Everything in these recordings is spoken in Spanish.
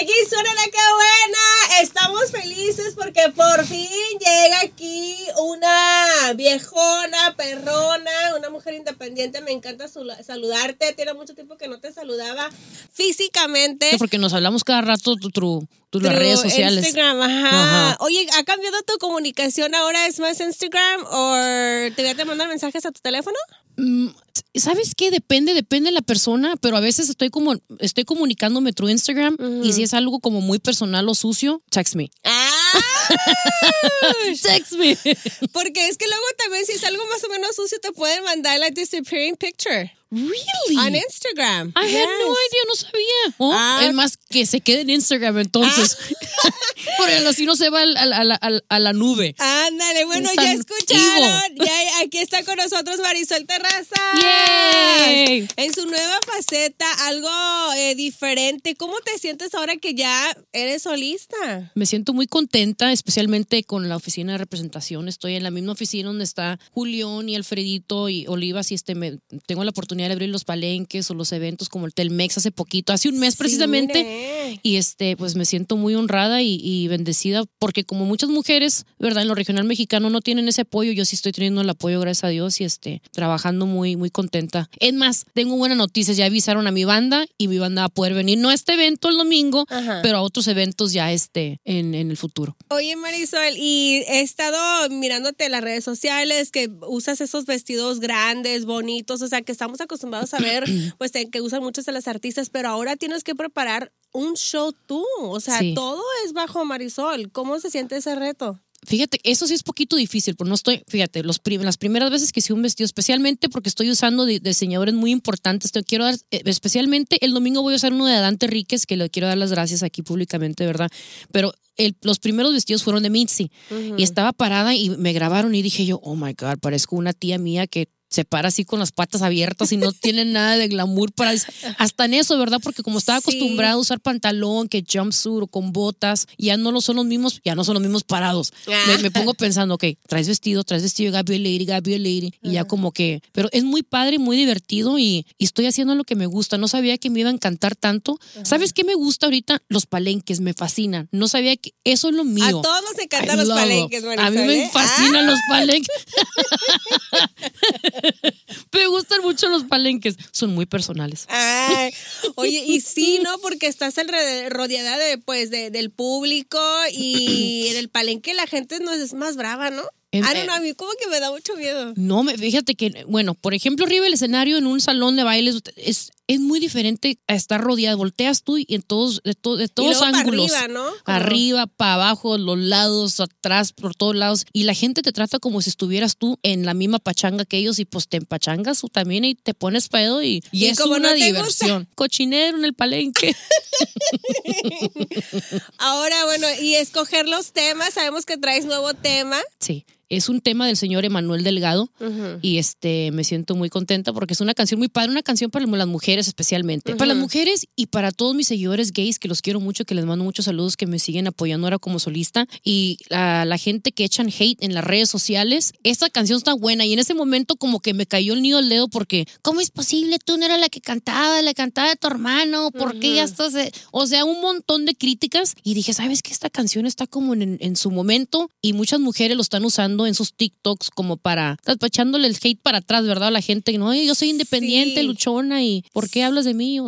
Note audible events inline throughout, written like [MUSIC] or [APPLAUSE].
Aquí suena la que buena. Estamos felices porque por fin llega aquí una viejona, perrona, una mujer independiente. Me encanta saludarte. Tiene mucho tiempo que no te saludaba físicamente. porque nos hablamos cada rato tu, las redes sociales. Instagram, ajá. Oye, ¿ha cambiado tu comunicación ahora? ¿Es más Instagram o te voy a mandar mensajes a tu teléfono? Mm, ¿Sabes qué? Depende, depende de la persona, pero a veces estoy como, estoy comunicándome through Instagram y si es algo como muy personal o sucio, text me. Ah. [LAUGHS] text me. Porque es que luego también si es algo más o menos sucio te pueden mandar la disappearing picture. Really? On Instagram. I had no idea, no sabía. Oh, ah. Es más, que se quede en Instagram entonces. Ah. [LAUGHS] Porque así no se va a la nube. Bueno, ya escucharon. Ya aquí está con nosotros Marisol Terraza. En su nueva faceta, algo eh, diferente. ¿Cómo te sientes ahora que ya eres solista? Me siento muy contenta, especialmente con la oficina de representación. Estoy en la misma oficina donde está Julián y Alfredito y Olivas y este me, tengo la oportunidad de abrir los palenques o los eventos como el Telmex hace poquito, hace un mes precisamente. Y este, pues me siento muy honrada y, bendecida porque como muchas mujeres, ¿verdad? En lo regional mexicano no tienen ese apoyo, yo sí estoy teniendo el apoyo, gracias a Dios, y este, trabajando muy, muy contenta. Es más, tengo buenas noticias, ya avisaron a mi banda y mi banda va a poder venir, no a este evento el domingo, pero a otros eventos ya este, en, en el futuro. Oye Marisol, y he estado mirándote en las redes sociales que usas esos vestidos grandes, bonitos, o sea que estamos acostumbrados a ver, [CLEARS THROAT] pues que usan muchos de las artistas, pero ahora tienes que preparar un show tú. O sea, todo es bajo Marisol. ¿Cómo se siente ese reto? Fíjate, eso sí es poquito difícil, pero no estoy, fíjate, los las primeras veces que hice un vestido, especialmente porque estoy usando diseñadores muy importantes, te quiero dar, eh, especialmente el domingo voy a usar uno de Dante Ríquez, que le quiero dar las gracias aquí públicamente, ¿verdad? Pero el, los primeros vestidos fueron de Mitzi y estaba parada y me grabaron y dije yo, oh my God, parezco una tía mía que se para así con las patas abiertas y no tiene nada de glamour para hasta en eso, ¿verdad? Porque como estaba acostumbrada a usar pantalón, que jumpsuit o con botas, ya no lo son los mismos, ya no son los mismos parados. Me, pongo pensando, ok, traes vestido, traes vestido, Gabi Lady, Gabi Lady, y ya como que, pero es muy padre, muy divertido y, estoy haciendo lo que me gusta. No sabía que me iba a encantar tanto. ¿Sabes qué me gusta ahorita? Los palenques, me fascinan. No sabía que eso es lo mío. A todos nos encantan los palenques, A mí me ¿eh? fascinan los ah. palenques. [LAUGHS] [LAUGHS] Me gustan mucho los palenques. Son muy personales. oye, y sí, [LAUGHS] ¿no? Porque estás rodeada de, pues, del público y en el palenque la gente no es más brava, ¿no? I don't know, a mí como que me da mucho miedo. No, fíjate que, bueno, por ejemplo, arriba del escenario en un salón de bailes es, es muy diferente a estar rodeado. Volteas tú y en todos, de, de todos ángulos. Para arriba, ¿no? Arriba, para abajo, los lados, atrás, por todos lados. Y la gente te trata como si estuvieras tú en la misma pachanga que ellos y pues te empachangas tú también y te pones pedo y, y, es una diversión. Cochinero en el palenque. [LAUGHS] Ahora, bueno, y escoger los temas. Sabemos que traes nuevo tema. Sí es un tema del señor Emanuel Delgado y este me siento muy contenta porque es una canción muy padre, una canción para las mujeres especialmente, para las mujeres y para todos mis seguidores gays que los quiero mucho, que les mando muchos saludos, que me siguen apoyando ahora como solista y a la gente que echan hate en las redes sociales. Esta canción está buena y en ese momento como que me cayó el nido al dedo porque ¿cómo es posible? Tú no eras la que cantaba, la cantaba de tu hermano, ¿por qué ya estás? O sea, un montón de críticas y dije, ¿sabes qué? Esta canción está como en, en su momento y muchas mujeres lo están usando en sus TikToks como para, echándole el hate para atrás, ¿verdad? A la gente, no, yo soy independiente, luchona, y ¿por qué hablas de mí?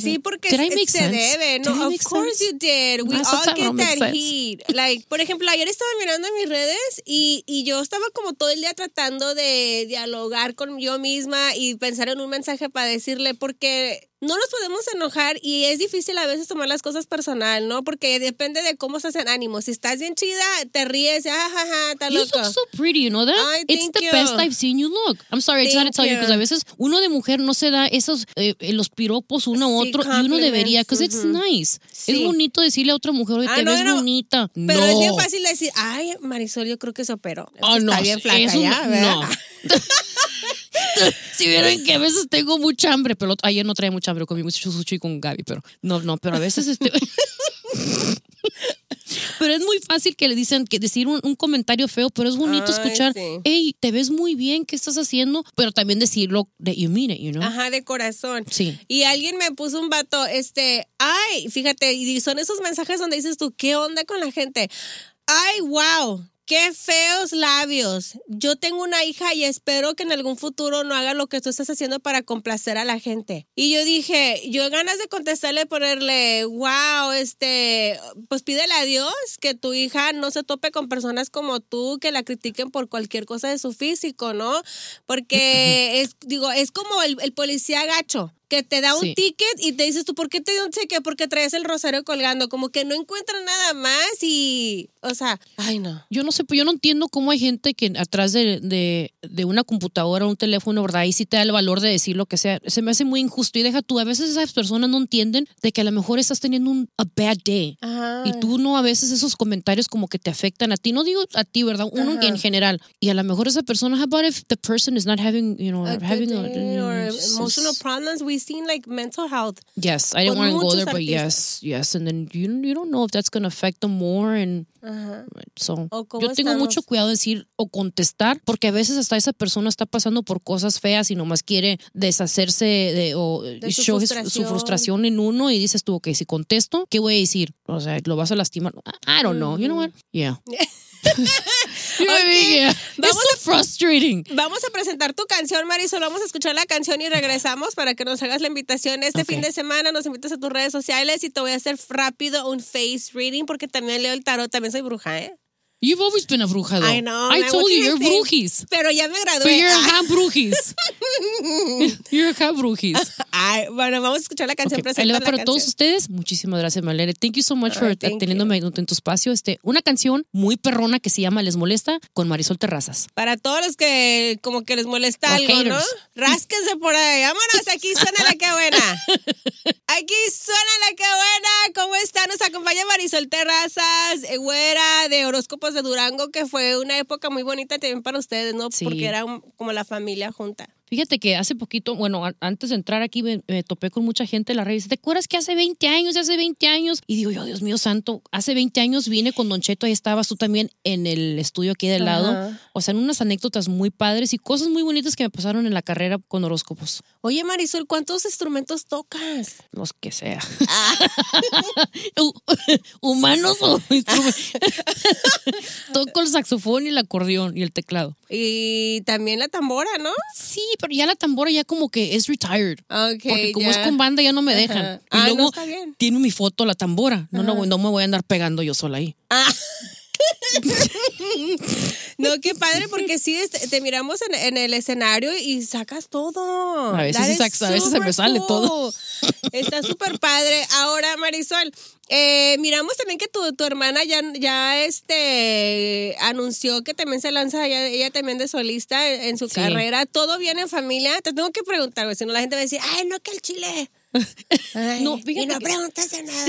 sí, porque se, debe, no, of course you did. We all get that heat. Like, por ejemplo, ayer estaba mirando mis redes y, y yo estaba como todo el día tratando de dialogar con yo misma y pensar en un mensaje para decirle, porque no nos podemos enojar y es difícil a veces tomar las cosas personal, ¿no? Porque depende de cómo se hacen ánimos. Si estás bien chida, te ríes, jajaja, está loco. You look so pretty, you know that? It's the best I've seen you look. I'm sorry, I gotta tell you, because a veces uno de mujer no se da esos, eh, eh, los piropos uno a otro y uno debería, because it's nice. Es bonito decirle a otra mujer, oye, ah, te ves bonita. Pero es bien fácil decir, ay, Marisol, yo creo que se operó. Oh, no, está bien flaca ya, No. [LAUGHS] si vieron que a veces tengo mucha hambre, pero ayer no traía mucha hambre, comí mucho sushi con Gaby, pero no, no, pero a veces este... pero [LAUGHS] pero es muy fácil que le dicen que decir un, comentario feo, pero es bonito escuchar, hey, te ves muy bien, ¿qué estás haciendo? Pero también decirlo de you mean it, you know? Ajá, de corazón. Sí. Y alguien me puso un vato, este, ay, fíjate, y son esos mensajes donde dices tú, ¿qué onda con la gente? Ay, wow, Qué feos labios. Yo tengo una hija y espero que en algún futuro no haga lo que tú estás haciendo para complacer a la gente. Y yo dije, yo ganas de contestarle, ponerle, wow, este, pues pídele a Dios que tu hija no se tope con personas como tú que la critiquen por cualquier cosa de su físico, ¿no? Porque [LAUGHS] es, digo, es como el, el policía gacho que te da un ticket y te dices tú, ¿por qué te dio un ticket? Porque traes el rosario colgando, como que no encuentra nada más y, o sea, ay no. Yo no sé, pues yo no entiendo cómo hay gente que atrás de, de, de una computadora o un teléfono, ¿verdad? Y sí te da el valor de decir lo que sea. Se me hace muy injusto y deja tú, a veces esas personas no entienden de que a lo mejor estás teniendo un a bad day. Y tú no, a veces esos comentarios como que te afectan a ti, no digo a ti, ¿verdad? Uno en general. Y a lo mejor esa persona, how about if the person is not having, you know, having emotional problems, we seen like mental health. Yes, I didn't want to go there, but yes, yes, and then you you don't know if that's going to affect them more and so. Yo tengo mucho cuidado de decir o contestar porque a veces hasta esa persona está pasando por cosas feas y nomás quiere deshacerse de o su, frustración. su, frustración. en uno y dices tú, ok, si contesto, ¿qué voy a decir? O sea, lo vas a lastimar. I don't know. You know what? Yeah. [LAUGHS] Vamos a, frustrating. Vamos a presentar tu canción, Marisol. Vamos a escuchar la canción y regresamos para que nos hagas la invitación. Este fin de semana nos invitas a tus redes sociales y te voy a hacer rápido un face reading porque también leo el tarot. También soy bruja, ¿eh? You've always been a bruja, though. I know. I told you, you're brujis. Pero ya me gradué. But you're a brujis. [LAUGHS] [LAUGHS] you're a brujis. Ay, bueno, vamos a escuchar la canción. Okay. Para todos ustedes, muchísimas gracias, Malere. Thank you so much for teniéndome en tu espacio. Este, una canción muy perrona que se llama Les Molesta con Marisol Terrazas. Para todos los que como que les molesta algo, ¿no? Rásquense por ahí. Vámonos, aquí suena la que buena. [LAUGHS] Aquí suena la que buena. ¿Cómo está? Nos acompaña Marisol Terrazas, güera de horóscopos de Durango, que fue una época muy bonita también para ustedes, ¿no? Porque era como la familia junta. Fíjate que hace poquito, bueno, antes de entrar aquí me, topé con mucha gente en la red. Dice, ¿te acuerdas que hace 20 años, hace 20 años? Y digo yo, Dios mío santo, hace 20 años vine con Don Cheto, ahí estabas tú también en el estudio aquí del lado. O sea, en unas anécdotas muy padres y cosas muy bonitas que me pasaron en la carrera con horóscopos. Oye, Marisol, ¿cuántos instrumentos tocas? Los que sea. Ah. [LAUGHS] [LAUGHS] Humanos o instrumentos. [LAUGHS] Toco el saxofón y el acordeón y el teclado. Y también la tambora, ¿no? Sí, pero ya la tambora ya como que es retired. Okay, porque como es con banda ya no me dejan. Y ah, luego tiene mi foto la tambora. No, no, no me voy a andar pegando yo sola ahí. Ah. [LAUGHS] [LAUGHS] no, qué padre, porque sí, este, te miramos en, el escenario y sacas todo. A veces, a veces se me sale todo. Está súper padre. Ahora, Marisol, eh, miramos también que tu, tu, hermana ya, ya este, anunció que también se lanza ella, también de solista en, su carrera. ¿Todo bien en familia? Te tengo que preguntar, si no la gente va a decir, ay, no, que el chile. [LAUGHS] no, y no preguntas de nada.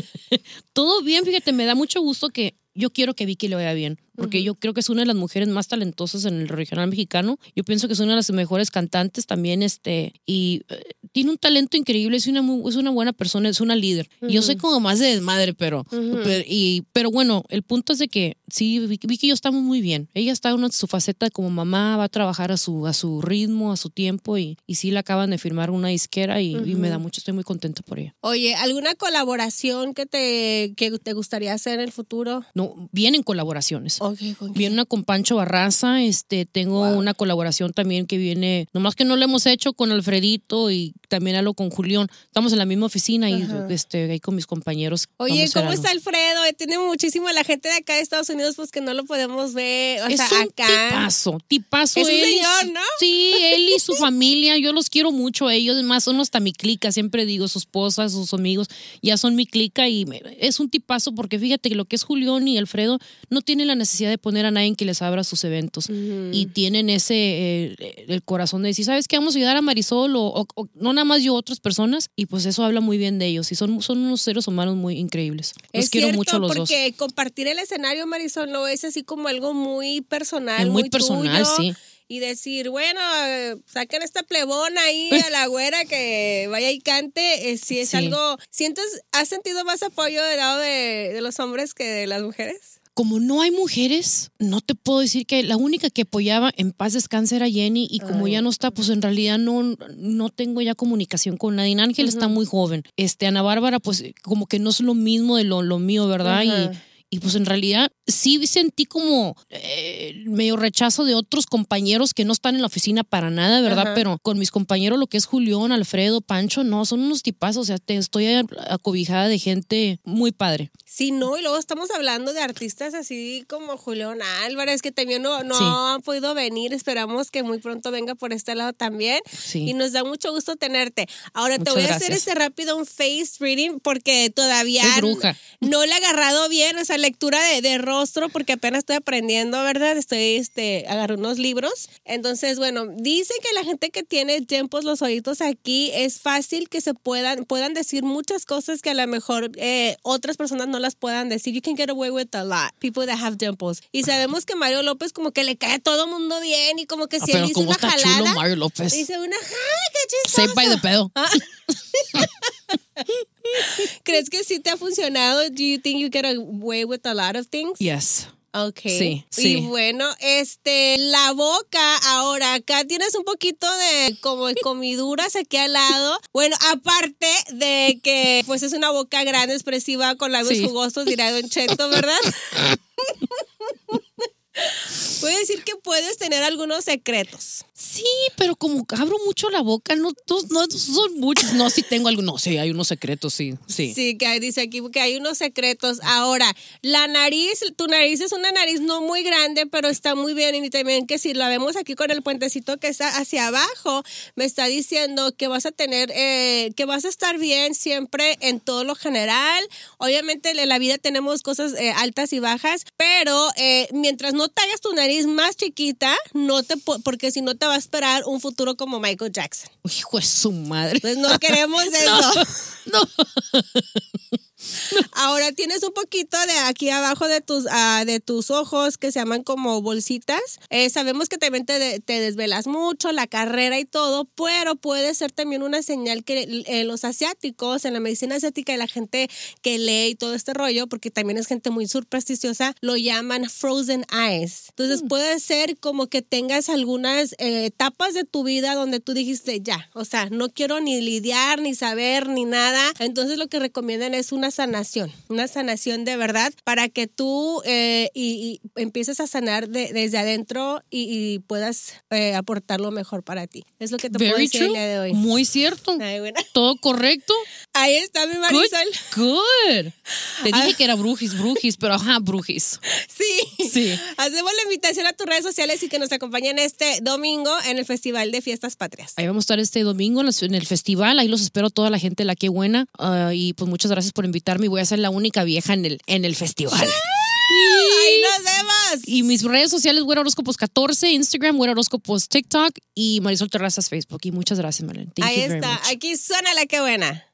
[LAUGHS] Todo bien, fíjate, me da mucho gusto que yo quiero que Vicky le vaya bien porque yo creo que es una de las mujeres más talentosas en el regional mexicano. Yo pienso que es una de las mejores cantantes también, este, y eh, tiene un talento increíble, es una, es una buena persona, es una líder. y yo soy como más de desmadre, pero, pero, y, pero bueno, el punto es de que sí, Vicky y yo estamos muy bien. Ella está en su faceta como mamá, va a trabajar a su, a su ritmo, a su tiempo, y, y sí le acaban de firmar una disquera y, me da mucho, estoy muy contenta por ella. Oye, ¿alguna colaboración que te, que te gustaría hacer en el futuro? No, vienen colaboraciones. Viene una con Pancho Barraza, este, tengo una colaboración también que viene, nomás que no lo hemos hecho con Alfredito y también algo con Julián. Estamos en la misma oficina y este, ahí con mis compañeros. Oye, ¿cómo está Alfredo? Tiene muchísimo la gente de acá de Estados Unidos, pues que no lo podemos ver. O es sea, un tipazo, tipazo. Es un señor, ¿no? Sí, él y su [LAUGHS] familia, yo los quiero mucho a ellos, más son hasta mi clica, siempre digo, su esposa, sus amigos, ya son mi clica y es un tipazo porque fíjate que lo que es Julián y Alfredo no tienen la necesidad de poner a nadie que les abra sus eventos y tienen ese, eh, el corazón de decir, ¿sabes qué? Vamos a ayudar a Marisol o, no nada más yo, otras personas y pues eso habla muy bien de ellos y son, son unos seres humanos muy increíbles. Los quiero mucho a los dos. Porque compartir el escenario, Marisol, no es así como algo muy personal. muy, personal, sí y decir, bueno, saquen esta plebona ahí a la güera que vaya y cante, eh, si es algo, ¿sientes, has sentido más apoyo del lado de, de los hombres que de las mujeres? como no hay mujeres, no te puedo decir que la única que apoyaba en paz descanse era Jenny y como ya no está, pues en realidad no, no tengo ya comunicación con nadie. Ángel está muy joven. Este, Ana Bárbara, pues como que no es lo mismo de lo, lo mío, ¿verdad? Y y pues en realidad sí sentí como eh, medio rechazo de otros compañeros que no están en la oficina para nada, ¿verdad? Pero con mis compañeros, lo que es Julián, Alfredo, Pancho, no, son unos tipazos. O sea, te estoy acobijada de gente muy padre. Sí, no, y luego estamos hablando de artistas así como Julián Álvarez, que también no, no han podido venir. Esperamos que muy pronto venga por este lado también. Sí. Y nos da mucho gusto tenerte. Ahora te voy a hacer este rápido un face reading porque todavía no le he agarrado bien esa lectura de, de, rostro porque apenas estoy aprendiendo, ¿verdad? Estoy, este, agarré unos libros. Entonces, bueno, dice que la gente que tiene tiempos los oídos aquí es fácil que se puedan, puedan decir muchas cosas que a lo mejor eh, otras personas no las puedan decir. You can get away with a lot. People that have dimples. Y sabemos que Mario López como que le cae a todo mundo bien y como que ah, si él dice una jalada. Chulo Mario López. Dice una, ¡ay, qué chistoso! by the pedo. Ah. [LAUGHS] [LAUGHS] ¿Crees que sí te ha funcionado? Do you think you get away with a lot of things? Yes. Ok. Sí, sí. Y bueno, este, la boca, ahora acá tienes un poquito de como comiduras aquí al lado. Bueno, aparte de que pues es una boca grande, expresiva, con labios jugosos, dirá Don Cheto, ¿verdad? [LAUGHS] Puede decir que puedes tener algunos secretos. Sí, pero como abro mucho la boca, no, no son muchos. No, sí tengo algunos. Sí, hay unos secretos, sí. Sí, sí que dice aquí que hay unos secretos. Ahora, la nariz, tu nariz es una nariz no muy grande, pero está muy bien. Y también que si la vemos aquí con el puentecito que está hacia abajo, me está diciendo que vas a tener, eh, que vas a estar bien siempre en todo lo general. Obviamente en la vida tenemos cosas eh, altas y bajas, pero eh, mientras no te hagas tu nariz más chiquita, no te porque si no te va a esperar un futuro como Michael Jackson. Hijo de su madre. Pues no queremos [LAUGHS] eso. no. Ahora tienes un poquito de aquí abajo de tus, ah, de tus ojos que se llaman como bolsitas. Eh, sabemos que también te, te, desvelas mucho, la carrera y todo, pero puede ser también una señal que eh, los asiáticos, en la medicina asiática y la gente que lee y todo este rollo, porque también es gente muy supersticiosa, lo llaman frozen eyes. Entonces mm. puede ser como que tengas algunas eh, etapas de tu vida donde tú dijiste, ya, o sea, no quiero ni lidiar, ni saber, ni nada. Entonces lo que recomiendan es una sanación, una sanación de verdad para que tú eh, y, empieces a sanar desde adentro y, puedas eh, aportar lo mejor para ti. Es lo que te puedo decir el día de hoy. Muy cierto. Todo correcto. Ahí está mi Marisol. Good. Te dije ah. que era brujis, brujis, pero ajá, brujis. Sí. Sí. Hacemos la invitación a tus redes sociales y que nos acompañen este domingo en el Festival de Fiestas Patrias. Ahí vamos a estar este domingo en el festival. Ahí los espero toda la gente, la que buena. Ah, y pues muchas gracias por invitarme y voy a ser la única vieja en el, en el festival. ¡Ahí nos vemos! Y mis redes sociales, Güera Horóscopos 14, Instagram, Güera Horóscopos TikTok y Marisol Terrazas Facebook. Y muchas gracias, Marlene. Ahí está. Aquí suena la que buena.